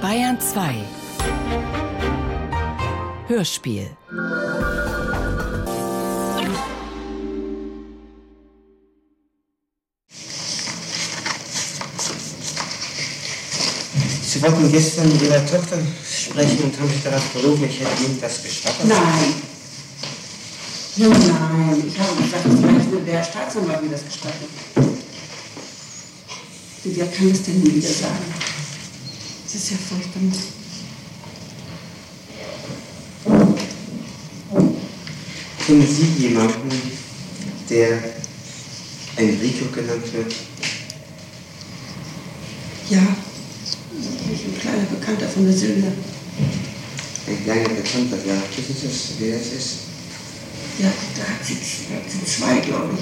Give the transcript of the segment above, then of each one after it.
Bayern 2 Hörspiel Sie wollten gestern mit Ihrer Tochter sprechen und haben mich darauf berufen, ich hätte Ihnen das gestattet. Nein. Nein, ich habe gesagt, vielleicht nur der Staatsanwalt mir das gestattet. Wer kann das denn nie wieder sagen? Das ist ja furchtbar. Kennen Sie jemanden, der Enrico genannt wird? Ja, ein kleiner Bekannter von der Silvia. Ein kleiner Bekannter, ja. Wissen Sie, wer es ist? Ja, da hat sie, da hat sie zwei, glaube.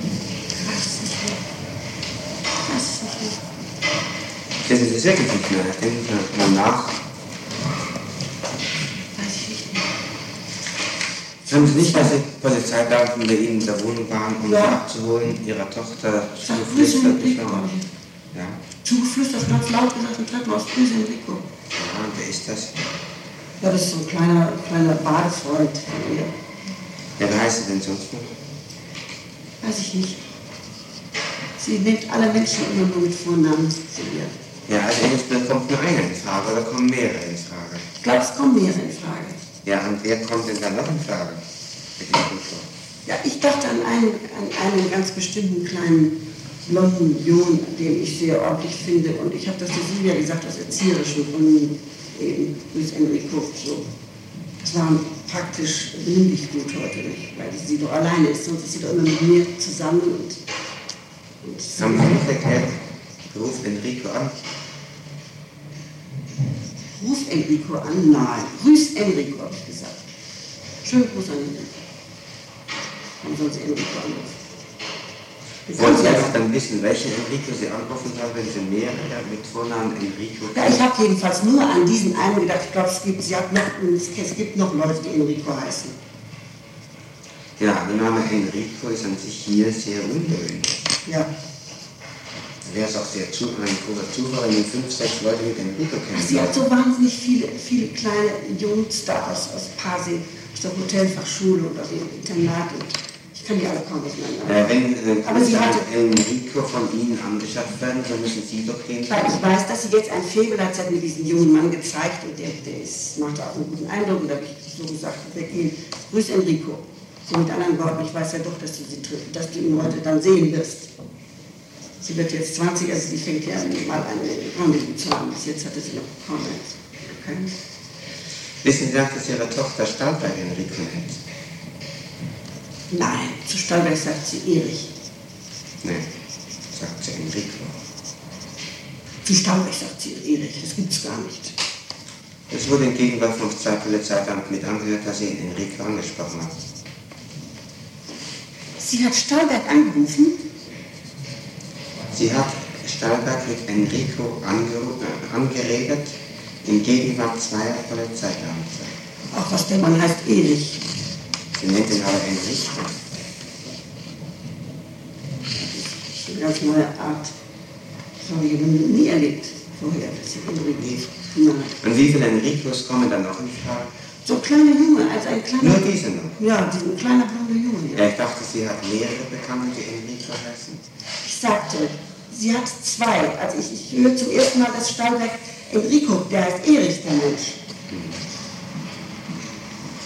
Ich weiß es nicht mehr. Ich weiß es nicht Sie es wirklich nicht mehr? Denken Sie mal nach. Weiß ich nicht. Haben Sie nicht, dass die Polizeibeamten bei Ihnen in der Wohnung waren, um Ja. Sie abzuholen, Ihrer Tochter zugeflüstert? Glaube ich. Ja. Zugeflüstert, ganz laut gesagt im Treppenhaus, Grüße Enrico. ja, wer ist das? Ja, das ist so ein kleiner, kleiner Badefreund von ihr. Ja, wer heißt sie denn sonst noch? Weiß ich nicht. Sie nennt alle Menschen immer nur mit Vornamen zu ihr. Ja, also entweder kommt nur einer in Frage oder kommen mehrere in Frage. Ich glaube, es kommen mehrere in Frage. Ja, und wer kommt denn dann noch in Frage? Ja, ich dachte an einen, an einen ganz bestimmten kleinen blonden Jungen, den ich sehr ordentlich finde. Und ich habe das der Silvia gesagt, aus erzieherischen Gründen, eben Luis Enrico. So. Das war praktisch benimmlich gut heute nicht, weil sie doch alleine ist. Sonst ist sie doch immer mit mir zusammen. Und, und Haben Sie nicht erklärt? Ruf Enrico an. Ruf Enrico an, nein. Grüß Enrico, habe ich gesagt. Schönen Gruß an Enrico. Warum soll sie Enrico anrufen? Wollen Sie einfach dann wissen, welchen Enrico Sie anrufen sollen, wenn Sie mehrere mit Vornamen Enrico Ja, ich habe jedenfalls nur an diesen einen gedacht. Ich glaube, es gibt, sie hat noch, es gibt noch Leute, die Enrico heißen. Ja, der Name Enrico ist an sich hier sehr ungewöhnlich. Ja. Wäre es auch sehr zu, ein großer Zufall, wenn fünf, sechs Leute mit Enrico Ach, Sie hat kennen. so wahnsinnig viele, viele kleine Jungstars aus Pasing, aus der Hotelfachschule und aus dem Internat. Und ich kann die alle kaum auseinander. Äh, wenn äh, Aber sie hatte- Enrico von Ihnen angeschafft werden, dann müssen Sie doch den. Weil ich weiß, dass sie jetzt ein Faible hat, sie hat mir diesen jungen Mann gezeigt und der, der ist, macht auch einen guten Eindruck. Und da habe ich so gesagt, weggehen, grüß Enrico. So mit anderen Worten, ich weiß ja doch, dass du, sie, dass du ihn heute dann sehen wirst. Sie wird jetzt 20, also die fängt ja mal eine Rendezvous zu haben. Bis jetzt hatte sie noch kaum eins. Keins. Wissen Sie dass Ihre Tochter Stahlberg Enrico nennt? Nein, zu Stolberg sagt sie Erich. Nein, sagt sie Enrico. Zu Stolberg sagt sie Erich, das gibt's gar nicht. Es wurde in Gegenwart von zwei Polizeibeamten mit angehört, dass sie Enrico angesprochen hat. Sie hat Stolberg angerufen? Sie hat Stahlberg mit Enrico angeredet, in Gegenwart zweier Polizeibeamter. Auch was der Mann heißt Erich. Sie nennt ihn aber Enrico. eine ganz neue Art. Das habe ich nie erlebt vorher, dass ich Enrico. Und wie viele Enricos kommen dann noch in Frage? So kleine Junge, als ein kleiner. Nur diese noch? Ja, diesen kleiner blonder Junge. Ja, Ja. ich dachte, sie hat mehrere Bekannte, die Enrico heißen. Ich sagte, sie hat zwei. Also ich, ich höre zum ersten Mal das Stahlwerk Enrico, der heißt Erich, der Mensch.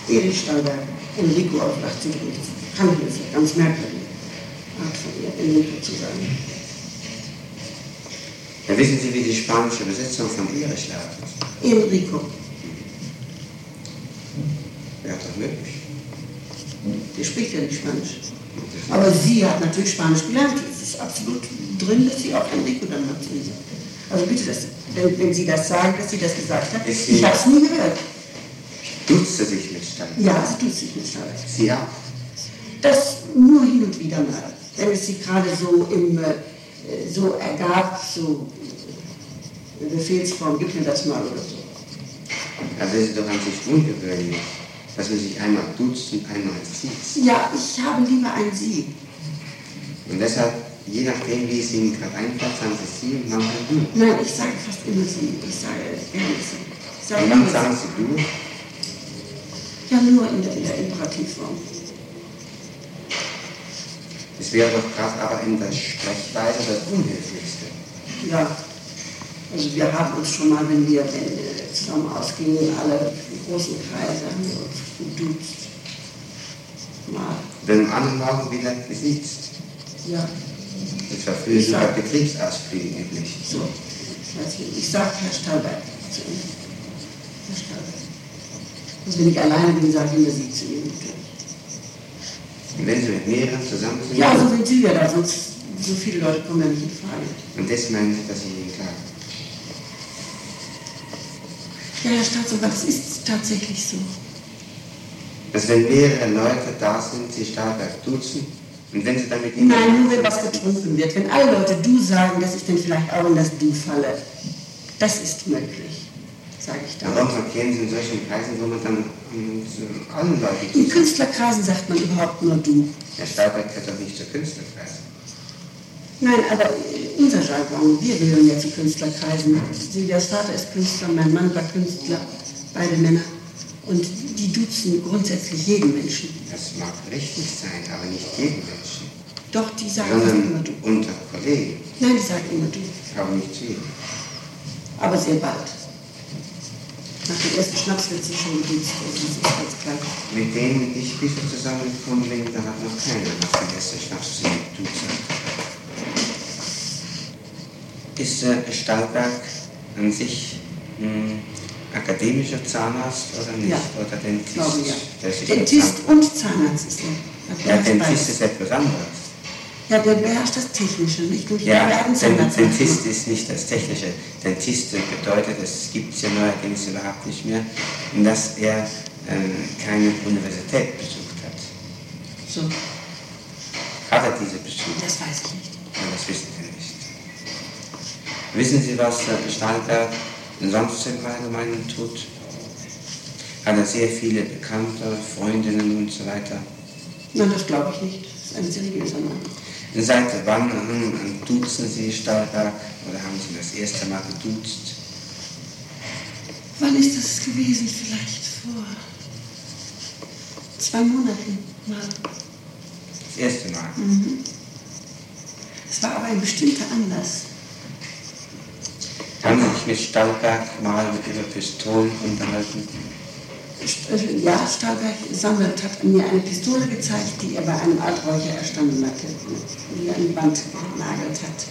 Erich Stahlberg, Enrico auf 18 Kann ich nicht, ganz merkwürdig. Art von ihr, Enrico zu sagen. Ja, wissen Sie, wie die spanische Übersetzung von Erich lautet? Enrico. Wäre doch möglich. Der spricht ja nicht Spanisch. Aber sie hat natürlich Spanisch gelernt. Es ist absolut drin, dass sie auch Enrico dann mal zu ihr sagt. Also bitte, das, wenn, wenn Sie das sagen, dass sie das gesagt hat. Ist sie- Ich habe es nie gehört. Duzt sie sich mit Stein? Ja, sie tut sich mit Stolz. Sie auch? Das nur hin und wieder mal. Wenn es sie gerade so im, äh, so ergab, so äh, Befehlsform, gib mir das mal oder so. Das ist doch an sich ungewöhnlich, dass man sich einmal duzt und einmal sieht. Ja, ich habe lieber ein Sie. Und deshalb je nachdem, wie es Ihnen gerade einfällt, sagen Sie Sie und manchmal du. Nein, ich sage fast immer sie. Ich sage gerne sie. Ich sage Und wann immer sagen sie. Du? Ja, nur in der, in der Imperativform. Es wäre doch gerade aber in der Sprechweise das Unhöflichste. Ja, also wir haben uns schon mal, wenn wir, wenn wir zusammen ausgingen, alle großen Kreise haben wir uns geduzt. Mal, Denn am anderen Morgen wieder gesiezt. ja, Das Ich so bei sag- Betriebsausflügen üblich. so. Ich, nicht, ich sage Herr Stallberg zu ihm. Herr Stallberg. Also wenn ich alleine bin, sage ich immer Sie zu ihm. Und wenn Sie mit mehreren zusammen sind, Ja, so sind Sie ja da, sonst so viele Leute kommen ja nicht in Frage. und das meinen Sie, dass ich Ihnen klar Ja, Herr Staatsanwalt, es ist tatsächlich so. Dass wenn mehrere Leute da sind, Sie Stahlberg duzen, und wenn Sie dann mit ihnen... Nein, nur wenn was getrunken wird. Wenn alle Leute du sagen, dass ich dann vielleicht auch in das du falle. Das ist möglich, sage ich dann. Warum verkehren Sie in solchen Kreisen, wo man dann zu allen Leuten In? Künstlerkreisen sagt man überhaupt nur du. Herr Stahlberg gehört doch nicht zur Künstlerkreis. Nein, aber unser Jargon, wir gehören ja zu Künstlerkreisen. Silvias Vater ist Künstler, mein Mann war Künstler, beide Männer. Und die duzen grundsätzlich jeden Menschen. Das mag richtig sein, aber nicht jeden Menschen, Doch, die sagen fast immer sondern du. unter Kollegen, Nein, die sagen immer du. aber nicht zu jedem. Aber sehr bald. Nach dem ersten Schnaps wird sie schon. Also das ist ganz klar. Mit denen ich bisher zusammengekommen bin, da hat noch keiner nach dem ersten Schnaps zu duzen. Ist äh, Stahlberg an sich ein akademischer Zahnarzt oder nicht? Ja, Oder Dentist? Glaube ja. Dentist und Zahnarzt ist er. Ja, Dentist beides. ist etwas anderes. Ja, der beherrscht das Technische, nicht? Und Ja, wir Zahnarzt Dentist ist nicht das Technische. Dentist bedeutet, das gibt es ja neuerdings überhaupt nicht mehr, dass er ähm, keine Universität besucht hat. So, Hat er diese besucht? das weiß ich nicht. Ja, das wissen Sie nicht. Wissen Sie, was Stahlberg sonst im Allgemeinen tut? Hat er sehr viele Bekannte, Freundinnen und so weiter. Nein, das glaube ich nicht. Das ist ein seriöser Mann. Seit wann duzen Sie Stahlberg oder haben Sie das erste Mal geduzt? Wann ist das gewesen? Vielleicht vor zwei Monaten mal. Das erste Mal. Es war aber ein bestimmter Anlass. Sich mit Stahlberg mal über Pistolen unterhalten? Äh, Ja, Stahlberg sammelt, hat mir eine Pistole gezeigt, die er bei einem Alträucher erstanden hatte, die er an die Wand genagelt hat.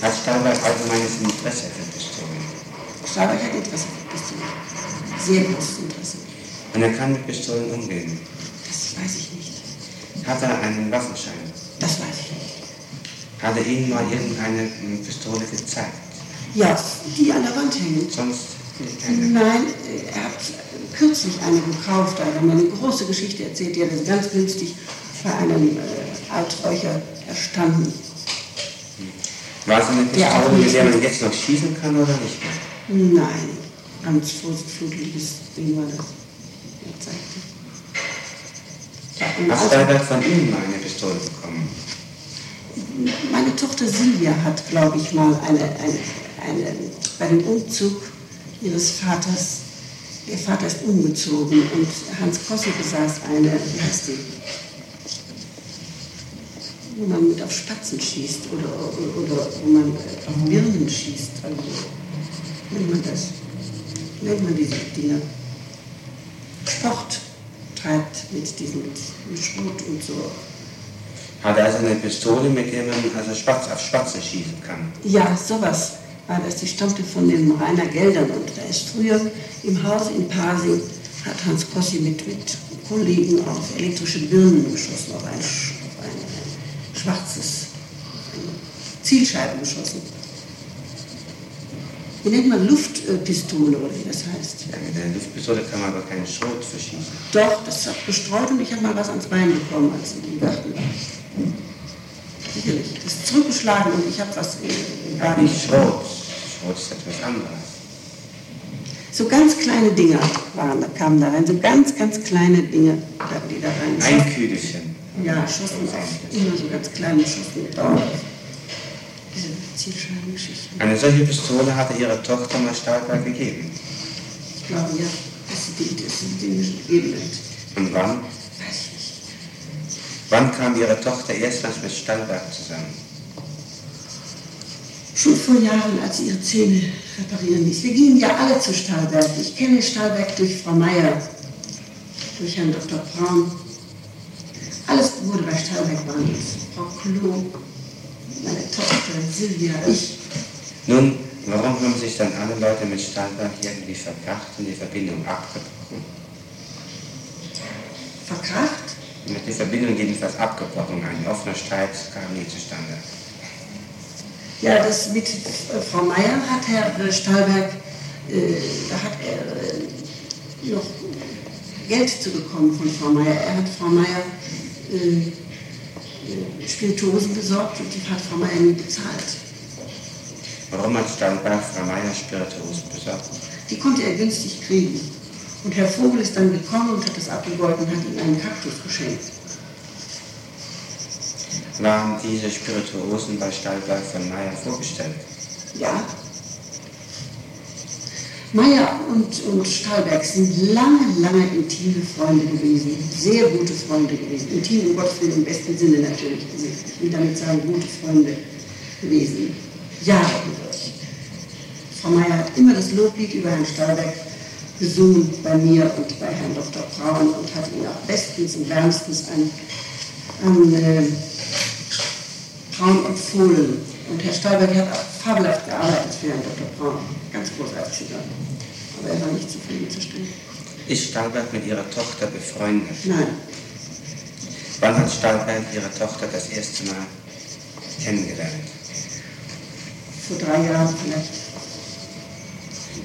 Hat Stahlberg allgemeines Interesse für Pistolen? Stahlberg hat Interesse für Pistolen. Sehr großes Interesse. Und er kann mit Pistolen umgehen. Das weiß ich nicht. Hat er einen Waffenschein? Das weiß ich nicht. Hat er Ihnen mal irgendeine Pistole gezeigt? Ja, die an der Wand hängen. Sonst keine. Nein, er hat kürzlich eine gekauft, da hat er mir eine große Geschichte erzählt, die hat ganz günstig bei einem äh, Alträucher erstanden. War es eine Pistole, mit der man jetzt noch schießen kann oder nicht mehr? Nein, ganz vorsichtiges Ding war das. Er zeigte. Und Hat also, Stahlberg von Ihnen mal eine Pistole bekommen? meine Tochter Silvia hat, glaube ich, mal eine, eine, eine, bei dem Umzug ihres Vaters, ihr Vater ist umgezogen und Hans Kossi besaß eine, wie heißt die? Wo man mit auf Spatzen schießt oder, oder, oder wo man auf Birnen schießt. Also, nennt man das? Nennt man diese Dinger? Sport treibt mit diesem mit Schrot und so. Hat er also eine Pistole, mit der man also Spatz auf Spatze schießen kann? Ja, sowas war das. Die stammte von den Rainer Geldern und da ist früher im Haus in Pasing hat Hans Kossi mit, mit Kollegen auf elektrische Birnen geschossen, auf ein, auf ein, ein schwarzes eine Zielscheibe geschossen. Wie nennt man Luftpistole oder wie das heißt? Ja, mit einer Luftpistole kann man aber keinen Schrot verschießen. Doch, das hat bestreut und ich habe mal was ans Bein bekommen, als ich im Garten war. Sicherlich. Das ist zurückgeschlagen und ich habe was im Ja, Garten nicht Schrot. Schrot ist etwas anderes. So ganz kleine Dinger waren, kamen da rein, so ganz, ganz kleine Dinge, die da rein. Ein Kügelchen. Ja, schossen auf immer so ganz kleine Daumen. Diese Zielscheibengeschichten. Eine solche Pistole hatte ihre Tochter mal Stahlberg gegeben. Ich glaube ja, dass sie die, dass sie die Dinge gegeben hat. Und wann? Wann kam ihre Tochter erstmals mit Stahlberg zusammen? Schon vor Jahren, als sie ihre Zähne reparieren ließ. Wir gingen ja alle zu Stahlberg. Ich kenne Stahlberg durch Frau Meier, durch Herrn Dr. Braun. Alles wurde bei Stahlberg behandelt. Frau Klo, meine Tochter, Silvia, ich. Nun, warum haben sich dann alle Leute mit Stahlberg irgendwie verkracht und die Verbindung abgebrochen? Verkracht? Mit der Verbindung jedenfalls abgebrochen. Ein offener Streit kam nie zustande. Ja, das mit äh, Frau Meier hat Herr äh, Stahlberg, äh, da hat er äh, noch Geld zu bekommen von Frau Meier. Er hat Frau Meier äh, äh, Spirituosen besorgt und die hat Frau Meier nie bezahlt. Warum hat Stahlberg Frau Meier Spirituosen besorgt? Die konnte er günstig kriegen. Und Herr Vogel ist dann gekommen und hat das abgegolten und hat ihm einen Kaktus geschenkt. Waren diese Spirituosen bei Stahlberg von Meier vorgestellt? Ja. Meier und, und Stahlberg sind lange, lange intime Freunde gewesen. Sehr gute Freunde gewesen. Intim im Gottes Willen im besten Sinne natürlich. Ich will damit sagen, gute Freunde gewesen. Jahre. Frau Meier hat immer das Loblied über Herrn Stahlberg gesungen bei mir und bei Herrn Dr. Braun und hat ihn auch bestens und wärmstens an, an äh, Braun empfohlen. Und Herr Stahlberg hat auch fabelhaft gearbeitet für Herrn Dr. Braun. Ganz großartig. Aber er war nicht zufriedenzustellen. Ist Stahlberg mit ihrer Tochter befreundet? Nein, Wann hat Stahlberg ihre Tochter das erste Mal kennengelernt? vor drei Jahren vielleicht.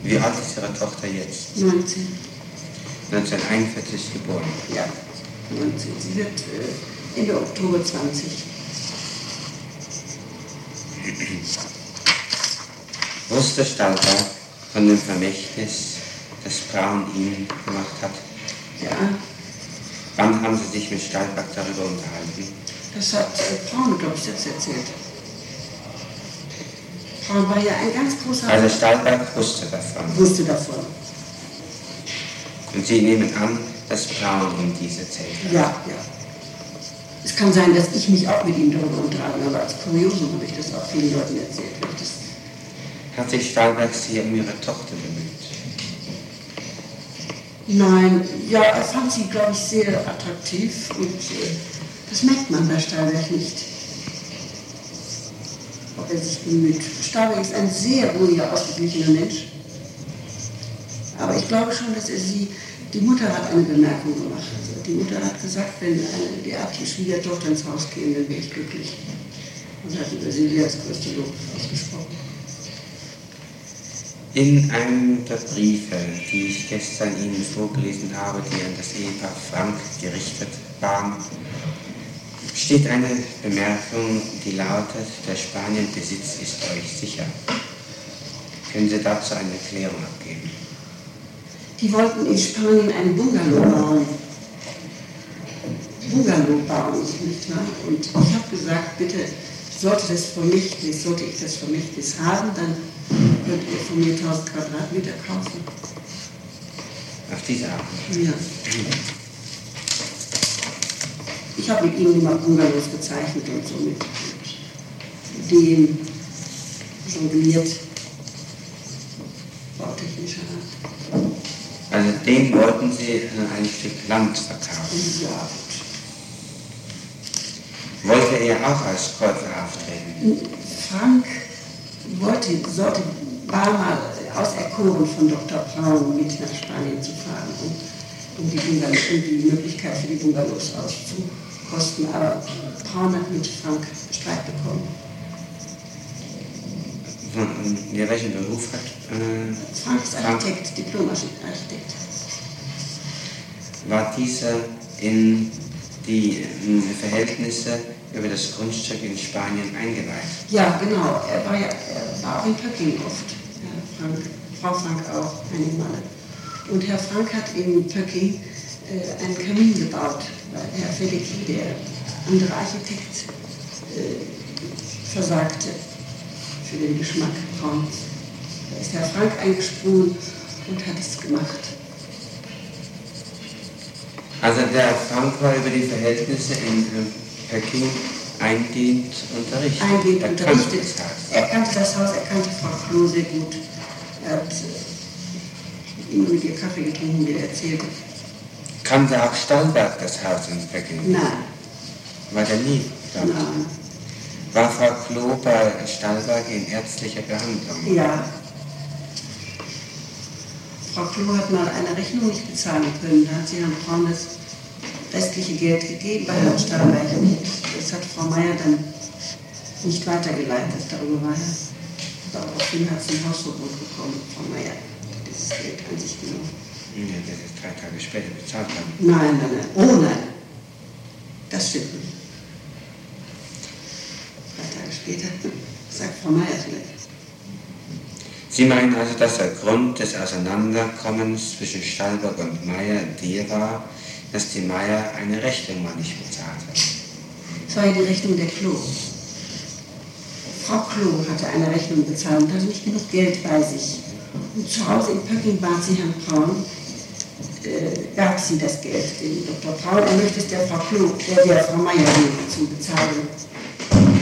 Wie alt ist ihre Tochter jetzt? 19. 1941 geboren. Ja, 19. Sie wird äh, Ende Oktober 20. Wusste Stahlberg von dem Vermächtnis, das Braun ihm gemacht hat? Ja, Wann haben Sie sich mit Stahlberg darüber unterhalten? das hat äh, Braun, glaube ich, jetzt erzählt. War ja ein ganz großer... Also Stahlberg wusste davon. wusste davon. Und Sie nehmen an, dass Braun ihm dies erzählt hat. Ja, ja. Es kann sein, dass ich mich auch mit ihm darüber unterhalten habe. Als Kuriosum habe ich das auch vielen Leuten erzählt. Hat sich Stahlberg Sie um Ihre Tochter bemüht? Nein, ja, er fand sie, glaube ich, sehr attraktiv und äh, das merkt man bei Stahlberg nicht. Ob er sich bemüht. Stahlberg ist ein sehr ruhiger, ausgeglichener Mensch. Aber ich glaube schon, dass er sie, die Mutter hat eine Bemerkung gemacht. Also die Mutter hat gesagt, wenn eine derartige Schwiegertochter ins Haus käme, dann wäre ich glücklich. Und hat über Silvia das größte Lob ausgesprochen. In einem der Briefe, die ich gestern Ihnen vorgelesen habe, die an das Ehepaar Frank gerichtet waren, steht eine Bemerkung, die lautet, der Spanienbesitz ist euch sicher. Können Sie dazu eine Erklärung abgeben? Die wollten in Spanien einen Bungalow bauen. Bungalow bauen, nicht wahr? Und ich habe gesagt, bitte, sollte das Vermächtnis, sollte ich das Vermächtnis haben, dann könnt ihr von mir 1000 Quadratmeter kaufen. Auf diese Art. Ja. Ich habe mit ihnen immer Bungalows gezeichnet und so mit Ideen jongliert. Bautechnischer Art. Also dem wollten Sie ein Stück Land verkaufen. Ja, gut. Wollte er auch als Käufer auftreten? Frank wollte, sollte, war mal auserkoren von Dr. Braun mit nach Spanien zu fahren, um, um, die, Bungalow, um die Möglichkeit für die Bungalows auszukosten. Aber Braun hat mit Frank Streit bekommen. Ja, welchen Beruf hat äh, Frank ist? Architekt, Diplom-Architekt. War dieser in die äh, Verhältnisse über das Grundstück in Spanien eingeweiht? Ja, genau. Er war, ja, er war auch in Pöcking oft. Herr Frank, Frau Frank auch einige Male. Und Herr Frank hat in Pöcking äh, einen Kamin gebaut, weil Herr Felicki, der andere Architekt, äh, versagte für den Geschmack Brauns. Da ist Herr Frank eingesprungen und hat es gemacht. Also der Frank war über die Verhältnisse in äh, Peking eingehend unterrichtet. Eingehend er unterrichtet. Das Haus. Er kannte das Haus, er kannte Frau Klo sehr gut. Er hat äh, immer mit ihr Kaffee getrunken, wie er erzählte. Kannte auch Stallberg das Haus in Peking? Nein, War der nie dort? nein, War Frau Klo bei Stallberg in ärztlicher Behandlung? ja. Frau Klo hat mal eine Rechnung nicht bezahlen können. Da hat sie Herrn Braun das restliche Geld gegeben bei Herrn Stahlberg. Das hat Frau Meier dann nicht weitergeleitet. Darüber war er. Daraufhin hat sie ein Hausverbot bekommen, Frau Meier. Dieses Geld an sich genommen. Ja, das ist drei Tage später bezahlt haben. Nein, nein, nein. Oh nein. Das stimmt nicht. Drei Tage später sagt Frau Meier vielleicht. Sie meinen also, dass der Grund des Auseinanderkommens zwischen Stallberg und Meyer der war, dass die Meyer eine Rechnung mal nicht bezahlt hat. Es war ja die Rechnung der Klo. Frau Klo hatte eine Rechnung bezahlt und hatte nicht genug Geld bei sich. Und zu Hause in Pöcking bat sie Herrn Braun, äh, gab sie das Geld dem Dr. Braun. Er möchte es der Frau Klo, der, der Frau Meier zu bezahlen.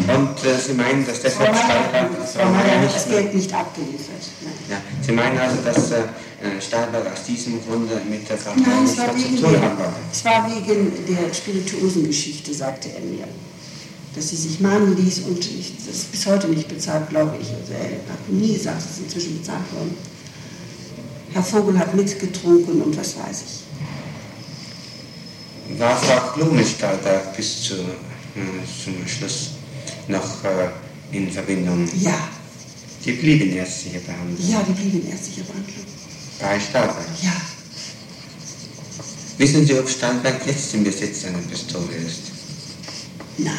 Und äh, Sie meinen, dass Meier, Stallberg, Frau Meier hat das Geld nicht abgeliefert. Ja, Sie meinen also, dass äh, Stallberg aus diesem Grunde mit der Frau Nein, Meier es nicht war, mehr zu wegen tun der, wollte? es war wegen der Spirituosengeschichte, sagte er mir. Dass sie sich mahnen ließ und ich, das ist bis heute nicht bezahlt, glaube ich. Also er hat nie gesagt, es ist inzwischen bezahlt worden. Herr Vogel hat mitgetrunken und was weiß ich. War Frau Klo mit Stallberg bis zu, äh, zum Schluss noch äh, in Verbindung? Ja, Die blieb in ärztlicher Behandlung. ja, die blieb in ärztlicher Behandlung. Bei Stallberg. Ja, Wissen Sie, ob Stallberg jetzt im Besitz einer Pistole ist? nein.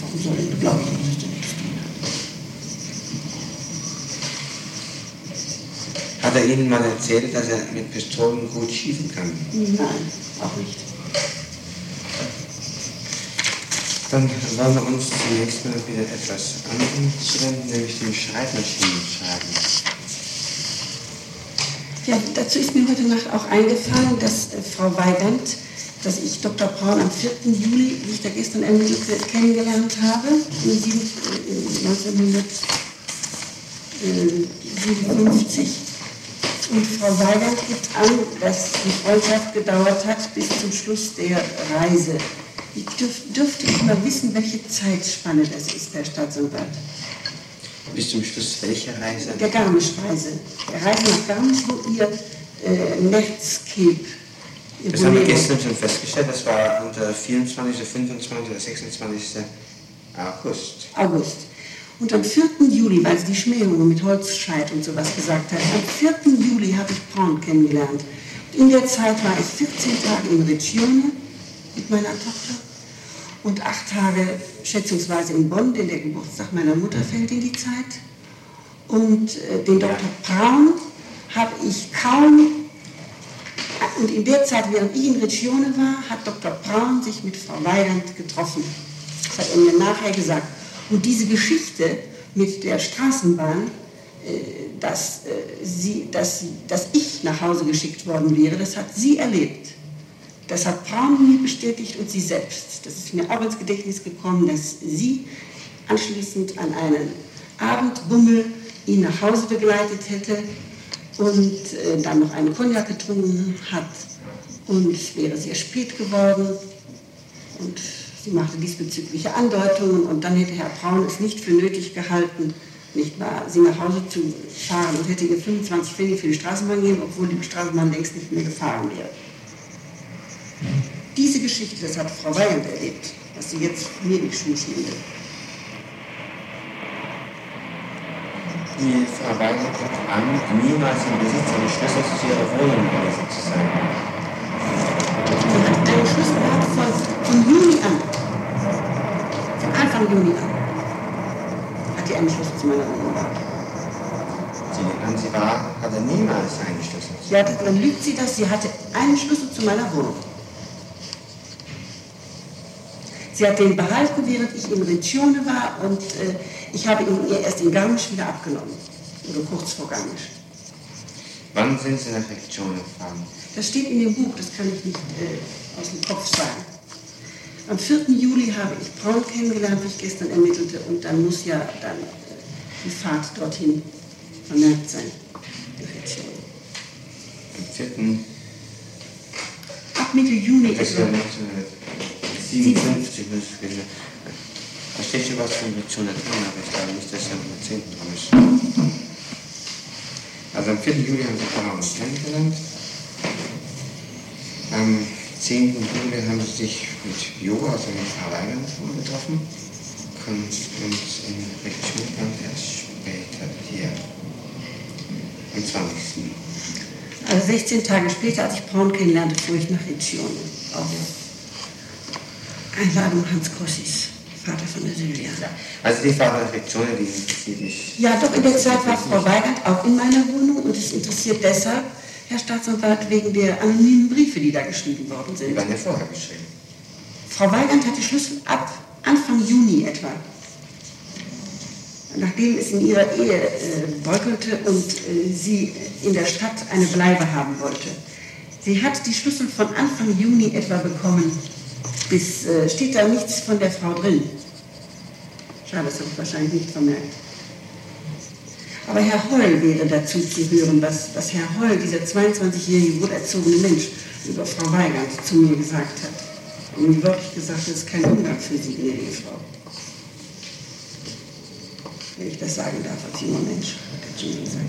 Warum soll er, glaube ich nicht, dass er nichts tun hat. Er Ihnen mal erzählt, dass er mit Pistolen gut schießen kann? Nein, auch nicht. Dann wollen wir uns zunächst mal wieder etwas zuwenden, nämlich dem Schreibmaschinenschreiben. Ja, dazu ist mir heute Nacht auch eingefallen, dass äh, Frau Weigand, dass ich Dr. Braun am 4. Juli, wie ich da gestern ermittelt, kennengelernt habe, in sieben, äh, 1957. Und Frau Weigand gibt an, dass die Freundschaft gedauert hat bis zum Schluss der Reise. Ich dürf, dürfte ich mal wissen, welche Zeitspanne das ist, Herr Staatsanwalt. Bis zum Schluss welche Reise? Der Garmisch-Reise. Der Reise nach Garmisch, wo ihr äh, Netzcape. ihr Das haben wir gestern schon festgestellt, das war unter 24., 25. oder 26. August. August. Und am 4. Juli, weil sie die Schmähungen mit Holzscheit und sowas gesagt hat, am 4. Juli habe ich Braun kennengelernt. Und in der Zeit war ich 14 Tage in Riccione mit meiner Tochter und acht Tage schätzungsweise in Bonn, denn der Geburtstag meiner Mutter fällt in die Zeit. Und äh, den Dr. Braun habe ich kaum und in der Zeit, während ich in Riccione war, hat Dr. Braun sich mit Frau Weigand getroffen. Das hat er mir nachher gesagt. Und diese Geschichte mit der Straßenbahn, äh, dass, äh, sie, dass, sie- dass ich nach Hause geschickt worden wäre, das hat sie erlebt. Das hat Braun mir bestätigt und sie selbst. Das ist mir auch ins Gedächtnis gekommen, dass sie anschließend an einen Abendbummel ihn nach Hause begleitet hätte und äh, dann noch einen Cognac getrunken hat. Und es wäre sehr spät geworden. Und sie machte diesbezügliche Andeutungen. Und dann hätte Herr Braun es nicht für nötig gehalten, nicht wahr, sie nach Hause zu fahren und hätte ihr 25 Pfennig für die Straßenbahn gegeben, obwohl die Straßenbahn längst nicht mehr gefahren wäre. Diese Geschichte, das hat Frau Weigand erlebt, was sie jetzt mir nicht schuschen will. Die Frau Weigand gibt an, niemals im Besitz eines Schlüssels zu ihrer Wohnung gewesen zu sein. Sie hat einen Schlüssel gehabt von, von Juni an. Von Anfang Juni an. Hat die einen Schlüssel zu meiner Wohnung gehabt. sie war, hatte niemals einen Schlüssel. Ja, dann lügt sie das. Sie hatte einen Schlüssel zu meiner Wohnung. Sie hat den behalten, während ich in Riccione war und äh, ich habe ihn ihr erst in Garmisch wieder abgenommen. Oder kurz vor Garmisch. Wann sind Sie nach Riccione gefahren? Das steht in dem Buch, das kann ich nicht äh, aus dem Kopf sagen. Am 4. Juli habe ich Braun kennengelernt, wie ich gestern ermittelte, und dann muss ja dann äh, die Fahrt dorthin vermerkt sein. Am 4. Ab Mitte Juni Das etwa. war 1957. muss ich wissen. Da steht schon was von Riccione drin, aber ich glaube nicht, dass er am 10. dran ist. Also am 4. Juli haben Sie Braun kennengelernt. Am 10. Juli haben Sie sich mit Jo, also mit Weigand, getroffen. Kommt uns in Riccione dann erst später hier. Am 20. Also 16 Tage später, als ich Braun kennenlernte, fuhr ich nach Riccione. Auf Einladung Hans Grossis, Vater von der Silvia. Also die Riccione, die interessiert mich. Ja, doch in der Zeit war Frau Weigand auch in meiner Wohnung und es interessiert deshalb, Herr Staatsanwalt, wegen der anonymen Briefe, die da geschrieben worden Die sind. waren ja vorher geschrieben. Frau Weigand hat die Schlüssel ab Anfang Juni etwa. Nachdem es in ihrer Ehe äh, bröckelte und äh, sie in der Stadt eine Bleibe haben wollte. Sie hat die Schlüssel von Anfang Juni etwa bekommen. Bis äh, steht da nichts von der Frau drin. Schade, das habe ich wahrscheinlich nicht vermerkt. Aber Herr Heul wäre dazu zu hören, was, was Herr Heul, dieser 22-jährige, wohlerzogene Mensch, über Frau Weigand zu mir gesagt hat. Und mir wirklich gesagt, das ist kein Umgang für Sie, gnädige Frau. Wenn ich das sagen darf als junger Mensch, hat er zu mir gesagt.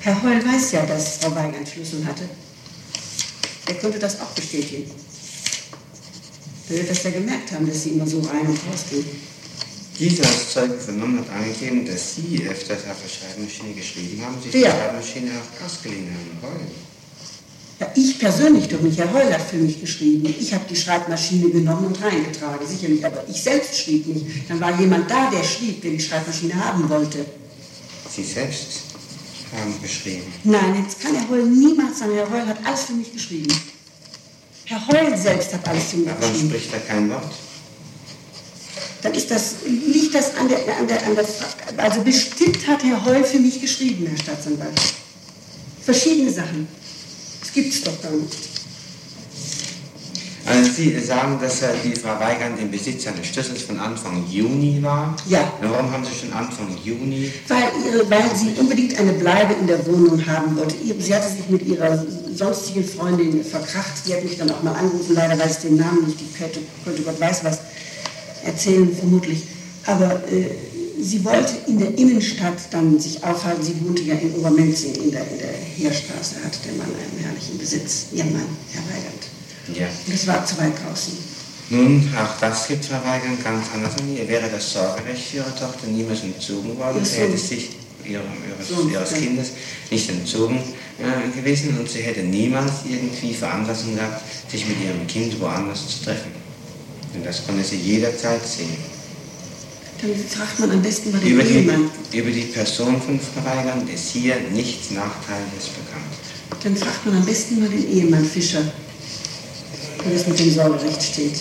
Herr Heul weiß ja, dass Frau Weigand Schlüssel hatte. Er könnte das auch bestätigen. Er wird das ja gemerkt haben, dass sie immer so rein und raus gehen. Dieser als Zeuge vernommen hat angegeben, dass Sie öfters auf der Schreibmaschine geschrieben haben, sich Wer? die Schreibmaschine auch ausgeliehen haben wollen. Ja, ich persönlich doch nicht. Herr Heul hat für mich geschrieben. Ich habe die Schreibmaschine genommen und reingetragen, sicherlich. Aber ich selbst schrieb nicht. Dann war jemand da, der schrieb, der die Schreibmaschine haben wollte. Sie selbst haben geschrieben. Nein, das kann Herr Heul niemals sagen. Herr Heul hat alles für mich geschrieben. Herr Heul selbst hat alles für mich Warum geschrieben. spricht er kein Wort? Dann ist das, liegt das an der, an der, an der, also bestimmt hat Herr Heul für mich geschrieben, Herr Staatsanwalt. Verschiedene Sachen. Das gibt's doch gar nicht. Also Sie sagen, dass äh, die Weigand im Besitz eines Schlüssels von Anfang Juni war. Ja. Warum haben Sie schon Anfang Juni? Weil, ihre, weil sie unbedingt eine Bleibe in der Wohnung haben wollte. Sie hatte sich mit ihrer sonstigen Freundin verkracht. Die hat mich dann auch mal angerufen. Leider weiß ich den Namen nicht. Die könnte, könnte Gott weiß was erzählen, vermutlich. Aber äh, sie wollte in der Innenstadt dann sich aufhalten. Sie wohnte ja in Obermenzing in der, in der Heerstraße. Hatte der Mann einen herrlichen Besitz. Ihr Mann, Herr Weigand. Ja. Das war zu weit draußen. Nun, auch das gibt Frau Weigand ganz anders an. Ihr wäre das Sorgerecht für Ihre Tochter niemals entzogen worden. Sie hätte sich ihres, ihres ja. Kindes nicht entzogen äh, gewesen und sie hätte niemals irgendwie Veranlassung gehabt, sich mit ihrem Kind woanders zu treffen. Und das konnte sie jederzeit sehen. Dann fragt man am besten mal den Über die, Ehemann. über die Person von Frau Weigand ist hier nichts Nachteiliges bekannt. Dann fragt man am besten mal den Ehemann Fischer, wie es mit dem Sorgerecht steht.